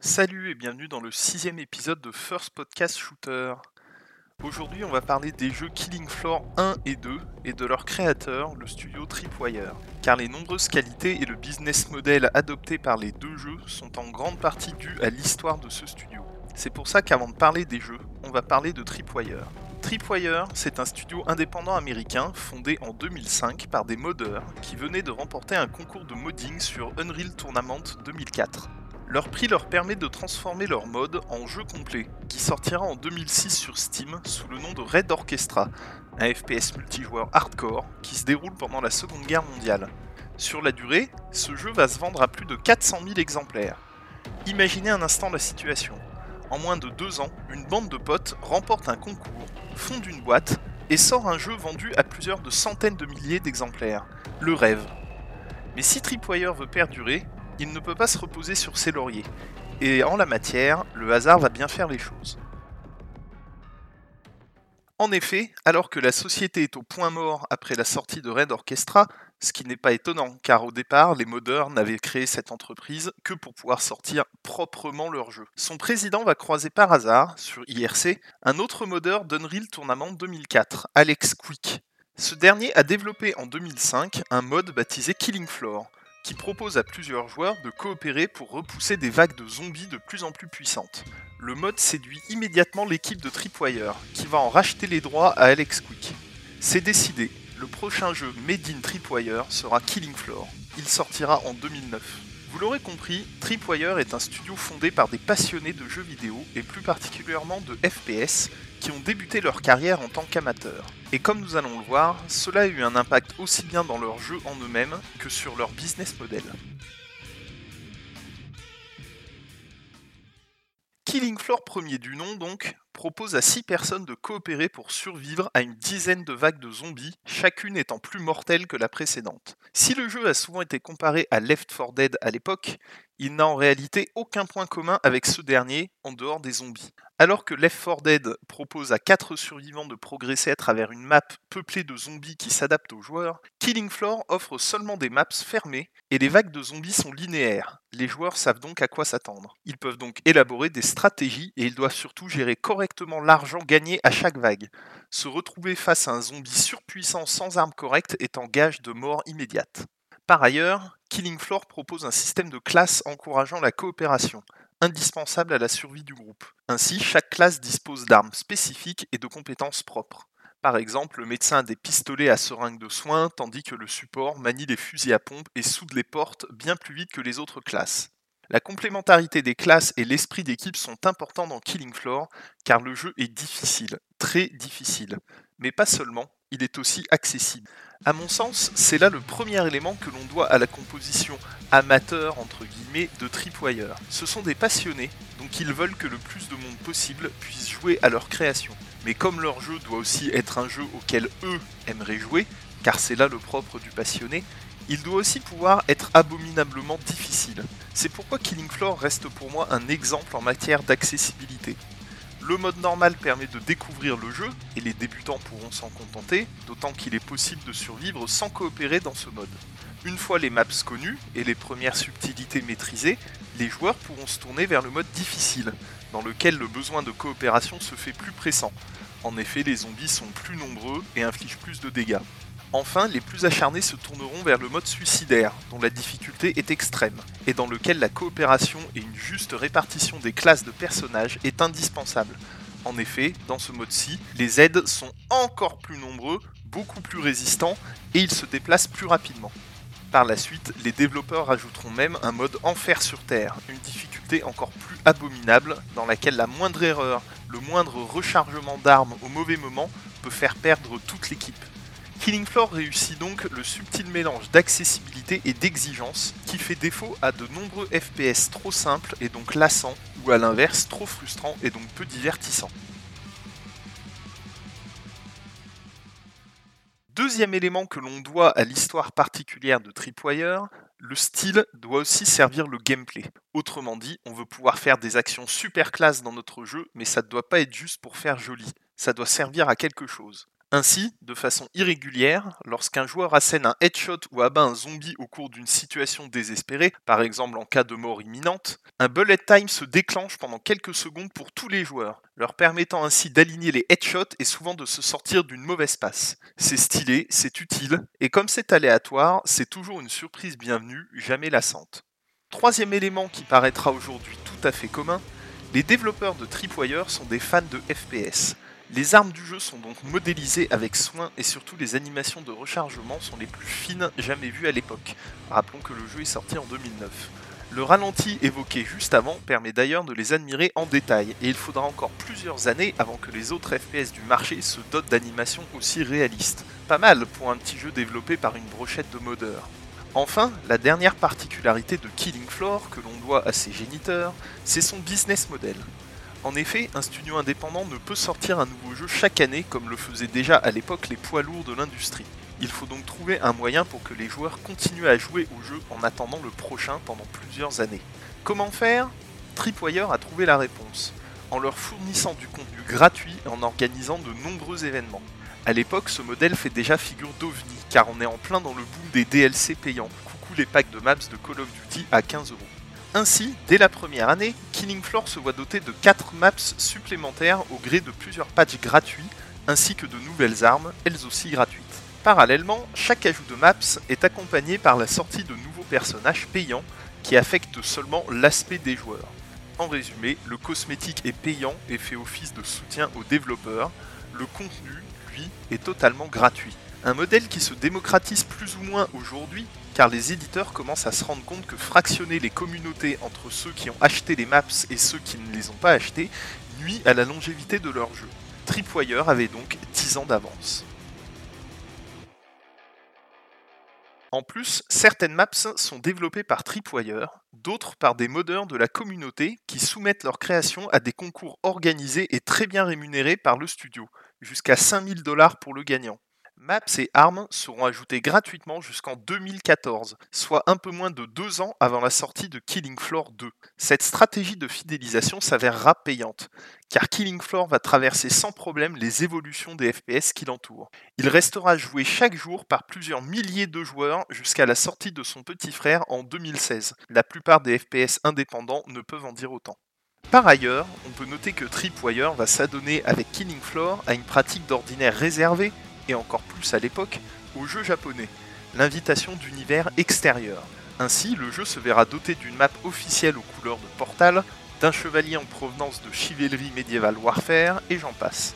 Salut et bienvenue dans le sixième épisode de First Podcast Shooter. Aujourd'hui, on va parler des jeux Killing Floor 1 et 2 et de leur créateur, le studio Tripwire. Car les nombreuses qualités et le business model adopté par les deux jeux sont en grande partie dus à l'histoire de ce studio. C'est pour ça qu'avant de parler des jeux, on va parler de Tripwire. Tripwire, c'est un studio indépendant américain fondé en 2005 par des modeurs qui venaient de remporter un concours de modding sur Unreal Tournament 2004. Leur prix leur permet de transformer leur mode en jeu complet, qui sortira en 2006 sur Steam sous le nom de Red Orchestra, un FPS multijoueur hardcore qui se déroule pendant la Seconde Guerre mondiale. Sur la durée, ce jeu va se vendre à plus de 400 000 exemplaires. Imaginez un instant la situation. En moins de deux ans, une bande de potes remporte un concours, fonde une boîte et sort un jeu vendu à plusieurs de centaines de milliers d'exemplaires. Le rêve. Mais si Tripwire veut perdurer, il ne peut pas se reposer sur ses lauriers. Et en la matière, le hasard va bien faire les choses. En effet, alors que la société est au point mort après la sortie de Red Orchestra, ce qui n'est pas étonnant, car au départ, les modeurs n'avaient créé cette entreprise que pour pouvoir sortir proprement leur jeu. Son président va croiser par hasard, sur IRC, un autre modeur d'Unreal Tournament 2004, Alex Quick. Ce dernier a développé en 2005 un mode baptisé Killing Floor, qui propose à plusieurs joueurs de coopérer pour repousser des vagues de zombies de plus en plus puissantes. Le mode séduit immédiatement l'équipe de Tripwire, qui va en racheter les droits à Alex Quick. C'est décidé, le prochain jeu Made in Tripwire sera Killing Floor. Il sortira en 2009. Vous l'aurez compris, Tripwire est un studio fondé par des passionnés de jeux vidéo et plus particulièrement de FPS qui ont débuté leur carrière en tant qu'amateurs. Et comme nous allons le voir, cela a eu un impact aussi bien dans leur jeu en eux-mêmes que sur leur business model. Killing Floor premier du nom donc propose à 6 personnes de coopérer pour survivre à une dizaine de vagues de zombies, chacune étant plus mortelle que la précédente. Si le jeu a souvent été comparé à Left 4 Dead à l'époque, il n'a en réalité aucun point commun avec ce dernier en dehors des zombies. Alors que Left 4 Dead propose à 4 survivants de progresser à travers une map peuplée de zombies qui s'adaptent aux joueurs, Killing Floor offre seulement des maps fermées et les vagues de zombies sont linéaires. Les joueurs savent donc à quoi s'attendre. Ils peuvent donc élaborer des stratégies et ils doivent surtout gérer correctement l'argent gagné à chaque vague. Se retrouver face à un zombie surpuissant sans armes correctes est en gage de mort immédiate. Par ailleurs, Killing Floor propose un système de classes encourageant la coopération indispensable à la survie du groupe. Ainsi, chaque classe dispose d'armes spécifiques et de compétences propres. Par exemple, le médecin a des pistolets à seringue de soins, tandis que le support manie les fusils à pompe et soude les portes bien plus vite que les autres classes. La complémentarité des classes et l'esprit d'équipe sont importants dans Killing Floor, car le jeu est difficile, très difficile. Mais pas seulement, il est aussi accessible. À mon sens, c'est là le premier élément que l'on doit à la composition amateur entre guillemets de Tripwire. Ce sont des passionnés, donc ils veulent que le plus de monde possible puisse jouer à leur création. Mais comme leur jeu doit aussi être un jeu auquel eux aimeraient jouer, car c'est là le propre du passionné, il doit aussi pouvoir être abominablement difficile. C'est pourquoi Killing Floor reste pour moi un exemple en matière d'accessibilité. Le mode normal permet de découvrir le jeu, et les débutants pourront s'en contenter, d'autant qu'il est possible de survivre sans coopérer dans ce mode. Une fois les maps connues et les premières subtilités maîtrisées, les joueurs pourront se tourner vers le mode difficile, dans lequel le besoin de coopération se fait plus pressant. En effet, les zombies sont plus nombreux et infligent plus de dégâts. Enfin, les plus acharnés se tourneront vers le mode suicidaire, dont la difficulté est extrême, et dans lequel la coopération et une juste répartition des classes de personnages est indispensable. En effet, dans ce mode-ci, les aides sont encore plus nombreux, beaucoup plus résistants, et ils se déplacent plus rapidement. Par la suite, les développeurs rajouteront même un mode enfer sur Terre, une difficulté encore plus abominable, dans laquelle la moindre erreur, le moindre rechargement d'armes au mauvais moment peut faire perdre toute l'équipe. Killing Floor réussit donc le subtil mélange d'accessibilité et d'exigence qui fait défaut à de nombreux FPS trop simples et donc lassants, ou à l'inverse trop frustrants et donc peu divertissants. Deuxième élément que l'on doit à l'histoire particulière de Tripwire, le style doit aussi servir le gameplay. Autrement dit, on veut pouvoir faire des actions super classe dans notre jeu, mais ça ne doit pas être juste pour faire joli, ça doit servir à quelque chose. Ainsi, de façon irrégulière, lorsqu'un joueur assène un headshot ou abat un zombie au cours d'une situation désespérée, par exemple en cas de mort imminente, un bullet time se déclenche pendant quelques secondes pour tous les joueurs, leur permettant ainsi d'aligner les headshots et souvent de se sortir d'une mauvaise passe. C'est stylé, c'est utile, et comme c'est aléatoire, c'est toujours une surprise bienvenue, jamais lassante. Troisième élément qui paraîtra aujourd'hui tout à fait commun, les développeurs de Tripwire sont des fans de FPS. Les armes du jeu sont donc modélisées avec soin et surtout les animations de rechargement sont les plus fines jamais vues à l'époque. Rappelons que le jeu est sorti en 2009. Le ralenti évoqué juste avant permet d'ailleurs de les admirer en détail, et il faudra encore plusieurs années avant que les autres FPS du marché se dotent d'animations aussi réalistes. Pas mal pour un petit jeu développé par une brochette de modeurs. Enfin, la dernière particularité de Killing Floor que l'on doit à ses géniteurs, c'est son business model. En effet, un studio indépendant ne peut sortir un nouveau jeu chaque année comme le faisaient déjà à l'époque les poids lourds de l'industrie. Il faut donc trouver un moyen pour que les joueurs continuent à jouer au jeu en attendant le prochain pendant plusieurs années. Comment faire? Tripwire a trouvé la réponse, en leur fournissant du contenu gratuit et en organisant de nombreux événements. A l'époque, ce modèle fait déjà figure d'ovni, car on est en plein dans le boom des DLC payants. Coucou les packs de maps de Call of Duty à 15 euros. Ainsi, dès la première année, Killing Floor se voit doté de 4 maps supplémentaires au gré de plusieurs patchs gratuits, ainsi que de nouvelles armes, elles aussi gratuites. Parallèlement, chaque ajout de maps est accompagné par la sortie de nouveaux personnages payants qui affectent seulement l'aspect des joueurs. En résumé, le cosmétique est payant et fait office de soutien aux développeurs, le contenu, lui, est totalement gratuit. Un modèle qui se démocratise plus ou moins aujourd'hui, car les éditeurs commencent à se rendre compte que fractionner les communautés entre ceux qui ont acheté les maps et ceux qui ne les ont pas achetées nuit à la longévité de leur jeu. Tripwire avait donc 10 ans d'avance. En plus, certaines maps sont développées par Tripwire, d'autres par des modeurs de la communauté qui soumettent leur création à des concours organisés et très bien rémunérés par le studio, jusqu'à 5000 dollars pour le gagnant. Maps et armes seront ajoutés gratuitement jusqu'en 2014, soit un peu moins de deux ans avant la sortie de Killing Floor 2. Cette stratégie de fidélisation s'avérera payante, car Killing Floor va traverser sans problème les évolutions des FPS qui l'entourent. Il restera joué chaque jour par plusieurs milliers de joueurs jusqu'à la sortie de son petit frère en 2016. La plupart des FPS indépendants ne peuvent en dire autant. Par ailleurs, on peut noter que Tripwire va s'adonner avec Killing Floor à une pratique d'ordinaire réservée et encore plus à l'époque, au jeu japonais, l'invitation d'univers extérieur. Ainsi, le jeu se verra doté d'une map officielle aux couleurs de Portal, d'un chevalier en provenance de Chivalry Medieval Warfare, et j'en passe.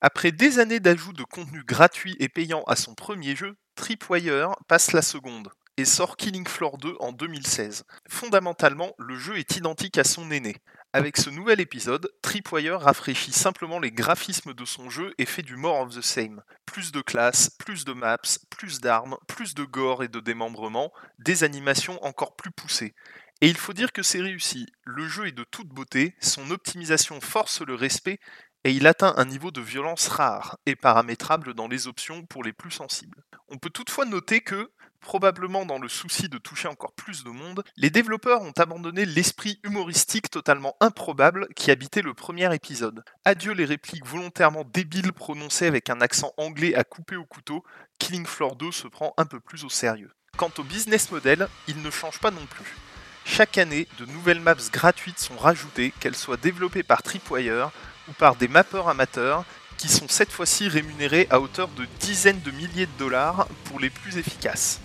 Après des années d'ajout de contenu gratuit et payant à son premier jeu, Tripwire passe la seconde et sort Killing Floor 2 en 2016. Fondamentalement, le jeu est identique à son aîné. Avec ce nouvel épisode, Tripwire rafraîchit simplement les graphismes de son jeu et fait du more of the same. Plus de classes, plus de maps, plus d'armes, plus de gore et de démembrement, des animations encore plus poussées. Et il faut dire que c'est réussi. Le jeu est de toute beauté, son optimisation force le respect et il atteint un niveau de violence rare et paramétrable dans les options pour les plus sensibles. On peut toutefois noter que, probablement dans le souci de toucher encore plus de monde, les développeurs ont abandonné l'esprit humoristique totalement improbable qui habitait le premier épisode. Adieu les répliques volontairement débiles prononcées avec un accent anglais à couper au couteau, Killing Floor 2 se prend un peu plus au sérieux. Quant au business model, il ne change pas non plus. Chaque année, de nouvelles maps gratuites sont rajoutées, qu'elles soient développées par Tripwire ou par des mappeurs amateurs qui sont cette fois-ci rémunérés à hauteur de dizaines de milliers de dollars pour les plus efficaces.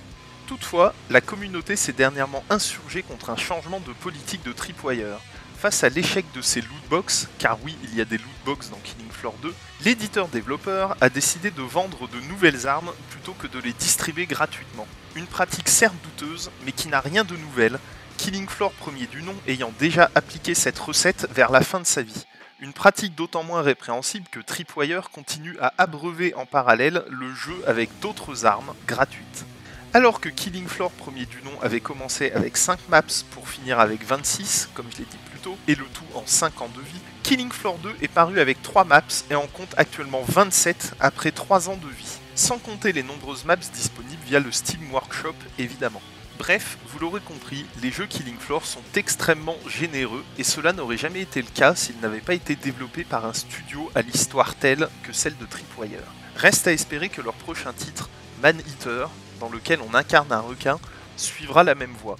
Toutefois, la communauté s'est dernièrement insurgée contre un changement de politique de Tripwire. Face à l'échec de ces lootbox, car oui, il y a des lootbox dans Killing Floor 2, l'éditeur-développeur a décidé de vendre de nouvelles armes plutôt que de les distribuer gratuitement. Une pratique certes douteuse, mais qui n'a rien de nouvel, Killing Floor premier du nom ayant déjà appliqué cette recette vers la fin de sa vie. Une pratique d'autant moins répréhensible que Tripwire continue à abreuver en parallèle le jeu avec d'autres armes gratuites. Alors que Killing Floor premier du nom avait commencé avec 5 maps pour finir avec 26, comme je l'ai dit plus tôt, et le tout en 5 ans de vie, Killing Floor 2 est paru avec 3 maps et en compte actuellement 27 après 3 ans de vie, sans compter les nombreuses maps disponibles via le Steam Workshop évidemment. Bref, vous l'aurez compris, les jeux Killing Floor sont extrêmement généreux et cela n'aurait jamais été le cas s'ils n'avaient pas été développés par un studio à l'histoire telle que celle de Tripwire. Reste à espérer que leur prochain titre, Man Eater, dans lequel on incarne un requin, suivra la même voie.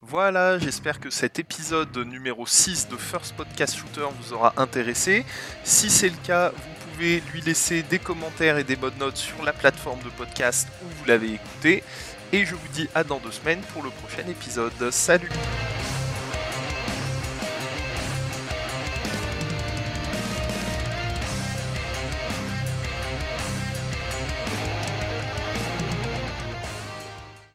Voilà, j'espère que cet épisode numéro 6 de First Podcast Shooter vous aura intéressé. Si c'est le cas, vous lui laisser des commentaires et des bonnes notes sur la plateforme de podcast où vous l'avez écouté. Et je vous dis à dans deux semaines pour le prochain épisode. Salut